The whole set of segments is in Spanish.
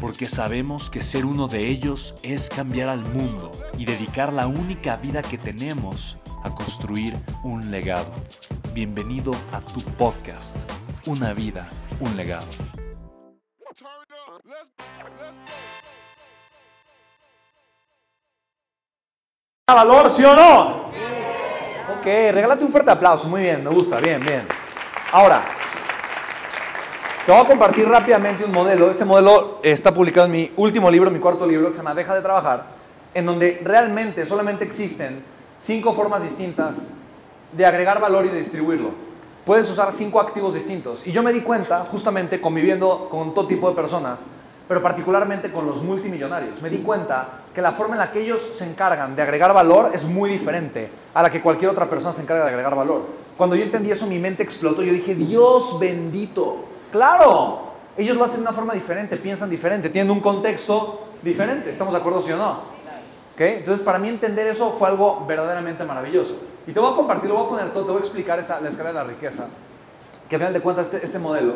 porque sabemos que ser uno de ellos es cambiar al mundo y dedicar la única vida que tenemos a construir un legado. Bienvenido a tu podcast, Una vida, un legado. valor, sí o no? Ok, regálate un fuerte aplauso, muy bien, me gusta, bien, bien. Ahora, te voy a compartir rápidamente un modelo. Ese modelo está publicado en mi último libro, mi cuarto libro, que se llama Deja de trabajar, en donde realmente solamente existen cinco formas distintas de agregar valor y de distribuirlo. Puedes usar cinco activos distintos. Y yo me di cuenta, justamente conviviendo con todo tipo de personas, pero particularmente con los multimillonarios, me di cuenta que la forma en la que ellos se encargan de agregar valor es muy diferente a la que cualquier otra persona se encarga de agregar valor. Cuando yo entendí eso, mi mente explotó. Yo dije, Dios bendito, Claro, ellos lo hacen de una forma diferente, piensan diferente, tienen un contexto diferente. ¿Estamos de acuerdo, sí o no? ¿Okay? Entonces, para mí entender eso fue algo verdaderamente maravilloso. Y te voy a compartir, lo voy a poner todo, te voy a explicar esta, la escala de la riqueza, que al final de cuentas este, este modelo.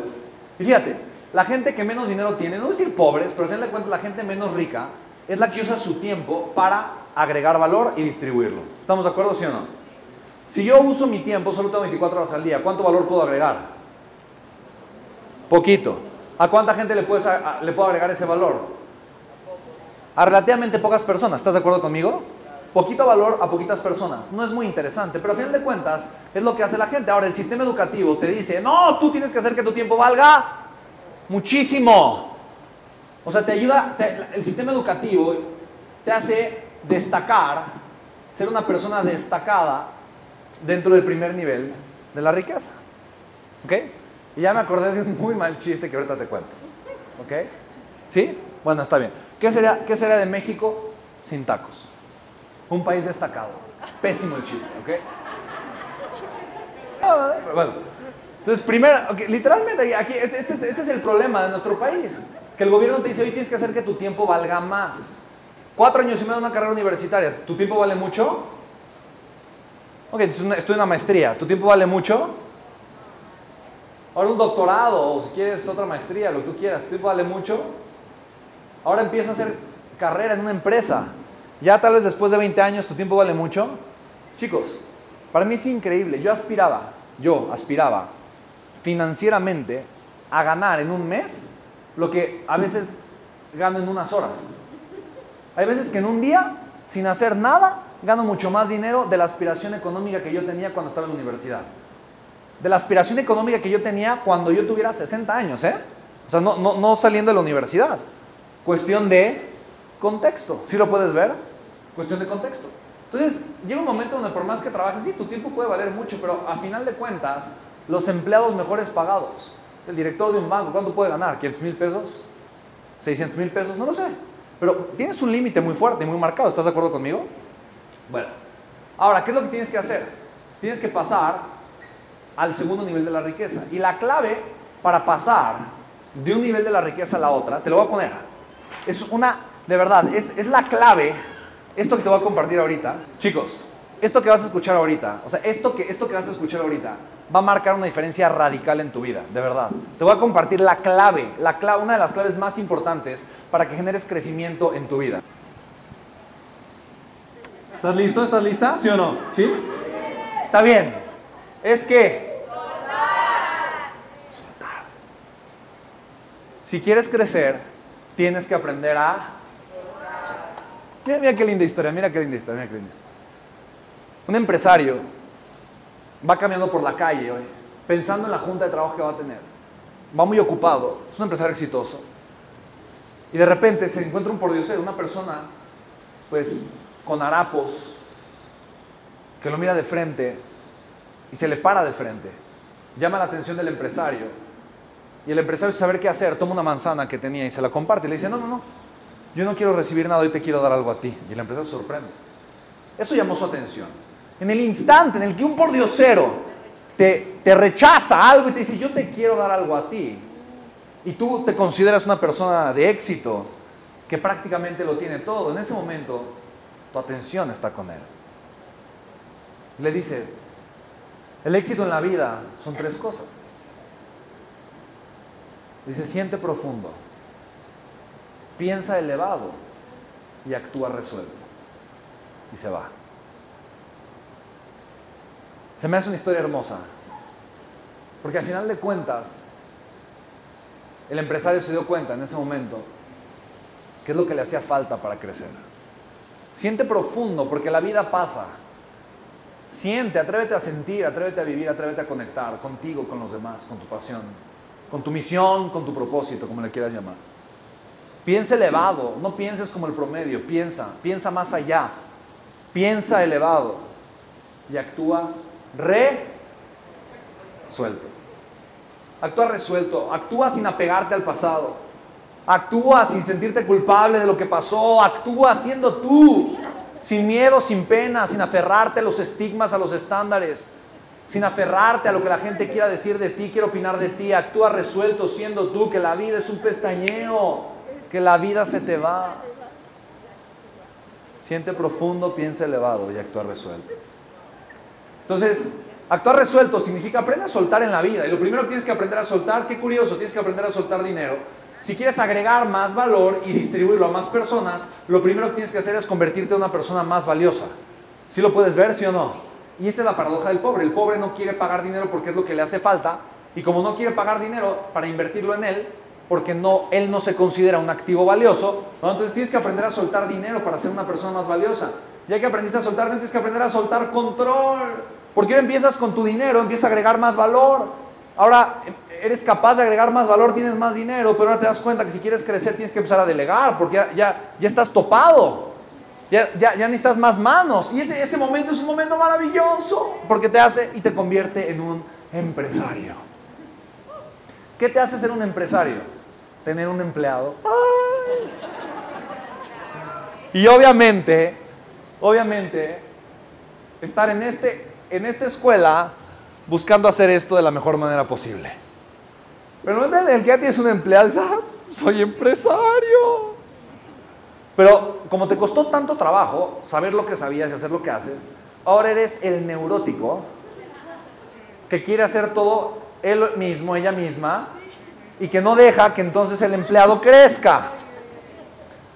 Y fíjate, la gente que menos dinero tiene, no voy a decir pobres, pero al final de cuentas la gente menos rica es la que usa su tiempo para agregar valor y distribuirlo. ¿Estamos de acuerdo, sí o no? Si yo uso mi tiempo, solo tengo 24 horas al día, ¿cuánto valor puedo agregar? Poquito. ¿A cuánta gente le, puedes, le puedo agregar ese valor? A relativamente pocas personas. ¿Estás de acuerdo conmigo? Poquito valor a poquitas personas. No es muy interesante, pero a final de cuentas es lo que hace la gente. Ahora, el sistema educativo te dice, no, tú tienes que hacer que tu tiempo valga muchísimo. O sea, te ayuda, el sistema educativo te hace destacar, ser una persona destacada dentro del primer nivel de la riqueza. ¿Ok? Y ya me acordé de un muy mal chiste que ahorita te cuento. ¿Ok? ¿Sí? Bueno, está bien. ¿Qué sería, qué sería de México sin tacos? Un país destacado. Pésimo el chiste, ¿ok? Bueno, entonces primero, literalmente aquí, este, este, este, es el problema de nuestro país. Que el gobierno te dice, hoy tienes que hacer que tu tiempo valga más. Cuatro años y medio de una carrera universitaria, ¿tu tiempo vale mucho? Ok, estoy en una maestría, ¿tu tiempo vale mucho? Ahora un doctorado, o si quieres otra maestría, lo que tú quieras, tu vale mucho. Ahora empieza a hacer carrera en una empresa. Ya tal vez después de 20 años tu tiempo vale mucho. Chicos, para mí es increíble. Yo aspiraba, yo aspiraba financieramente a ganar en un mes lo que a veces gano en unas horas. Hay veces que en un día, sin hacer nada, gano mucho más dinero de la aspiración económica que yo tenía cuando estaba en la universidad de la aspiración económica que yo tenía cuando yo tuviera 60 años, ¿eh? O sea, no, no, saliendo de la universidad. Cuestión de contexto. ¿Sí lo puedes ver? Cuestión de contexto. Entonces, llega un momento donde por más que trabajes, sí, tu tiempo puede valer mucho, pero a final de cuentas, los empleados mejores pagados, el director de un banco, ¿cuánto puede ganar? ¿500 mil pesos? ¿600 mil pesos? No lo sé. Pero tienes un límite muy fuerte y muy marcado. ¿Estás de acuerdo conmigo? Bueno. Ahora, ¿qué es lo que tienes que hacer? Tienes que pasar al segundo nivel de la riqueza. Y la clave para pasar de un nivel de la riqueza a la otra, te lo voy a poner. Es una, de verdad, es, es la clave, esto que te voy a compartir ahorita. Chicos, esto que vas a escuchar ahorita, o sea, esto que, esto que vas a escuchar ahorita, va a marcar una diferencia radical en tu vida, de verdad. Te voy a compartir la clave, la clave, una de las claves más importantes para que generes crecimiento en tu vida. ¿Estás listo? ¿Estás lista? ¿Sí o no? ¿Sí? Está bien. Es que Si quieres crecer, tienes que aprender a... Mira, mira qué linda historia, mira qué linda historia, mira qué linda historia. Un empresario va caminando por la calle pensando en la junta de trabajo que va a tener. Va muy ocupado, es un empresario exitoso. Y de repente se encuentra un pordiosero, una persona, pues, con harapos, que lo mira de frente y se le para de frente. Llama la atención del empresario. Y el empresario, sin saber qué hacer, toma una manzana que tenía y se la comparte. Y le dice, no, no, no, yo no quiero recibir nada, yo te quiero dar algo a ti. Y el empresario se sorprende. Eso llamó su atención. En el instante en el que un pordiosero te, te rechaza algo y te dice, yo te quiero dar algo a ti, y tú te consideras una persona de éxito, que prácticamente lo tiene todo, en ese momento tu atención está con él. Le dice, el éxito en la vida son tres cosas. Dice, siente profundo, piensa elevado y actúa resuelto. Y se va. Se me hace una historia hermosa, porque al final de cuentas, el empresario se dio cuenta en ese momento qué es lo que le hacía falta para crecer. Siente profundo, porque la vida pasa. Siente, atrévete a sentir, atrévete a vivir, atrévete a conectar contigo, con los demás, con tu pasión, con tu misión, con tu propósito, como le quieras llamar. Piensa elevado, no pienses como el promedio, piensa, piensa más allá, piensa elevado y actúa resuelto. Actúa resuelto, actúa sin apegarte al pasado, actúa sin sentirte culpable de lo que pasó, actúa siendo tú, sin miedo, sin pena, sin aferrarte a los estigmas, a los estándares, sin aferrarte a lo que la gente quiera decir de ti, quiere opinar de ti, actúa resuelto siendo tú, que la vida es un pestañeo, que la vida se te va. Siente profundo, piensa elevado y actúa resuelto. Entonces, actuar resuelto significa aprender a soltar en la vida. Y lo primero que tienes que aprender a soltar, qué curioso, tienes que aprender a soltar dinero. Si quieres agregar más valor y distribuirlo a más personas, lo primero que tienes que hacer es convertirte en una persona más valiosa. ¿Sí lo puedes ver, sí o no? Y esta es la paradoja del pobre. El pobre no quiere pagar dinero porque es lo que le hace falta. Y como no quiere pagar dinero para invertirlo en él, porque no, él no se considera un activo valioso, entonces tienes que aprender a soltar dinero para ser una persona más valiosa. Ya que aprendiste a soltar, tienes que aprender a soltar control. Porque empiezas con tu dinero, empiezas a agregar más valor. Ahora eres capaz de agregar más valor, tienes más dinero, pero ahora te das cuenta que si quieres crecer tienes que empezar a delegar, porque ya, ya, estás topado. Ya, ya, ya, necesitas más manos. Y ese, ese momento es un momento maravilloso, porque te hace y te convierte en un empresario. ¿Qué te hace ser un empresario? Tener un empleado. Y obviamente, obviamente, estar en, este, en esta escuela buscando hacer esto de la mejor manera posible. Pero no el que ya tienes un empleado, dices, ah, soy empresario. Pero como te costó tanto trabajo saber lo que sabías y hacer lo que haces, ahora eres el neurótico que quiere hacer todo él mismo, ella misma, y que no deja que entonces el empleado crezca.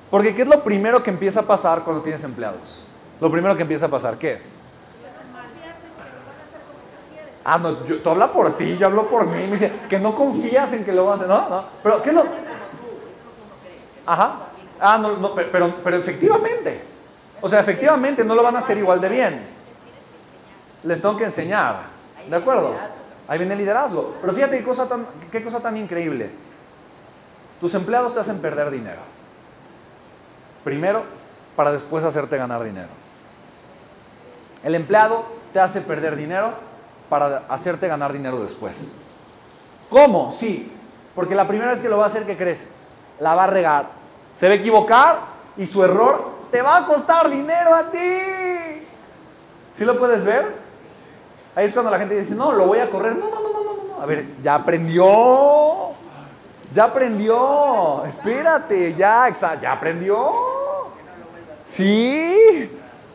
Porque ¿qué es lo primero que empieza a pasar cuando tienes empleados? Lo primero que empieza a pasar, ¿qué es? Ah, no, yo, tú hablas por ti, yo hablo por mí. Me dice, que no confías en que lo vas a hacer. No, no. Pero, ¿qué es lo...? Ajá. Ah, no, no, pero, pero efectivamente. O sea, efectivamente no lo van a hacer igual de bien. Les tengo que enseñar. ¿De acuerdo? Ahí viene el liderazgo. Pero fíjate qué cosa tan, qué cosa tan increíble. Tus empleados te hacen perder dinero. Primero, para después hacerte ganar dinero. El empleado te hace perder dinero para hacerte ganar dinero después. ¿Cómo? Sí, porque la primera vez que lo va a hacer, ¿qué crees? La va a regar. Se va a equivocar y su error te va a costar dinero a ti. ¿Sí lo puedes ver? Ahí es cuando la gente dice, no, lo voy a correr. No, no, no, no, no. A ver, ya aprendió. Ya aprendió. Espérate, ya, ya aprendió. Sí.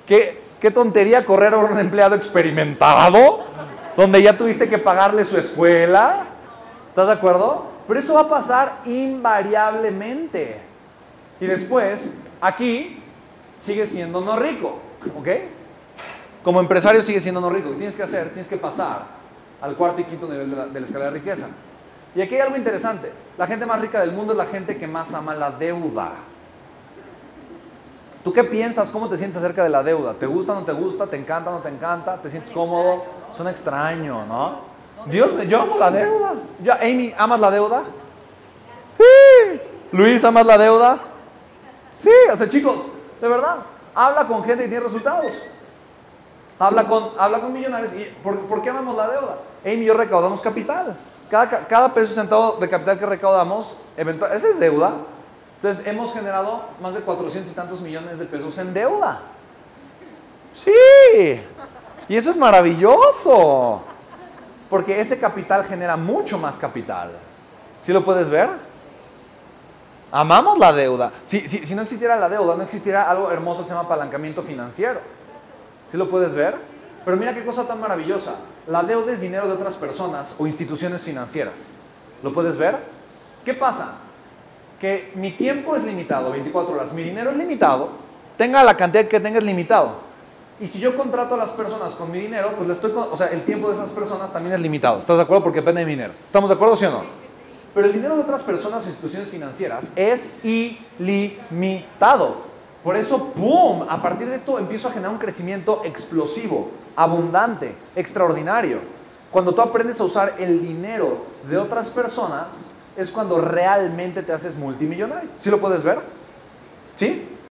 ¿Qué, qué tontería correr a un empleado experimentado donde ya tuviste que pagarle su escuela. ¿Estás de acuerdo? Pero eso va a pasar invariablemente. Y después, aquí, sigue siendo no rico. ¿Ok? Como empresario sigue siendo no rico. ¿Qué tienes que hacer? Tienes que pasar al cuarto y quinto nivel de la, de la escala de riqueza. Y aquí hay algo interesante. La gente más rica del mundo es la gente que más ama la deuda. ¿Tú qué piensas? ¿Cómo te sientes acerca de la deuda? ¿Te gusta, no te gusta? ¿Te encanta, no te encanta? ¿Te sientes cómodo? Son extraño, ¿no? Dios, yo amo la deuda. Ya, Amy, ¿amas la deuda? Sí. Luis, ¿amas la deuda? Sí, o sea, chicos, de verdad, habla con gente y tiene resultados. Habla con, habla con millonarios. ¿Y por, qué amamos la deuda? Amy y yo recaudamos capital. Cada, cada peso centavo de capital que recaudamos, esa es deuda. Entonces hemos generado más de 400 y tantos millones de pesos en deuda. Sí. Y eso es maravilloso. Porque ese capital genera mucho más capital. ¿Sí lo puedes ver? Amamos la deuda. Si, si, no existiera la deuda, no existiera algo hermoso que se llama apalancamiento financiero. ¿Sí lo puedes ver? Pero mira qué cosa tan maravillosa. La deuda es dinero de otras personas o instituciones financieras. ¿Lo puedes ver? ¿Qué pasa? Que mi tiempo es limitado, 24 horas. Mi dinero es limitado. Tenga la cantidad que tenga es limitado. Y si yo contrato a las personas con mi dinero, pues le estoy, o sea, el tiempo de esas personas también es limitado. ¿Estás de acuerdo? Porque depende de mi dinero. ¿Estamos de acuerdo, sí o no? Pero el dinero de otras personas o instituciones financieras es ilimitado. Por eso, ¡boom! A partir de esto empiezo a generar un crecimiento explosivo, abundante, extraordinario. Cuando tú aprendes a usar el dinero de otras personas, es cuando realmente te haces multimillonario. ¿Sí lo puedes ver? ¿Sí?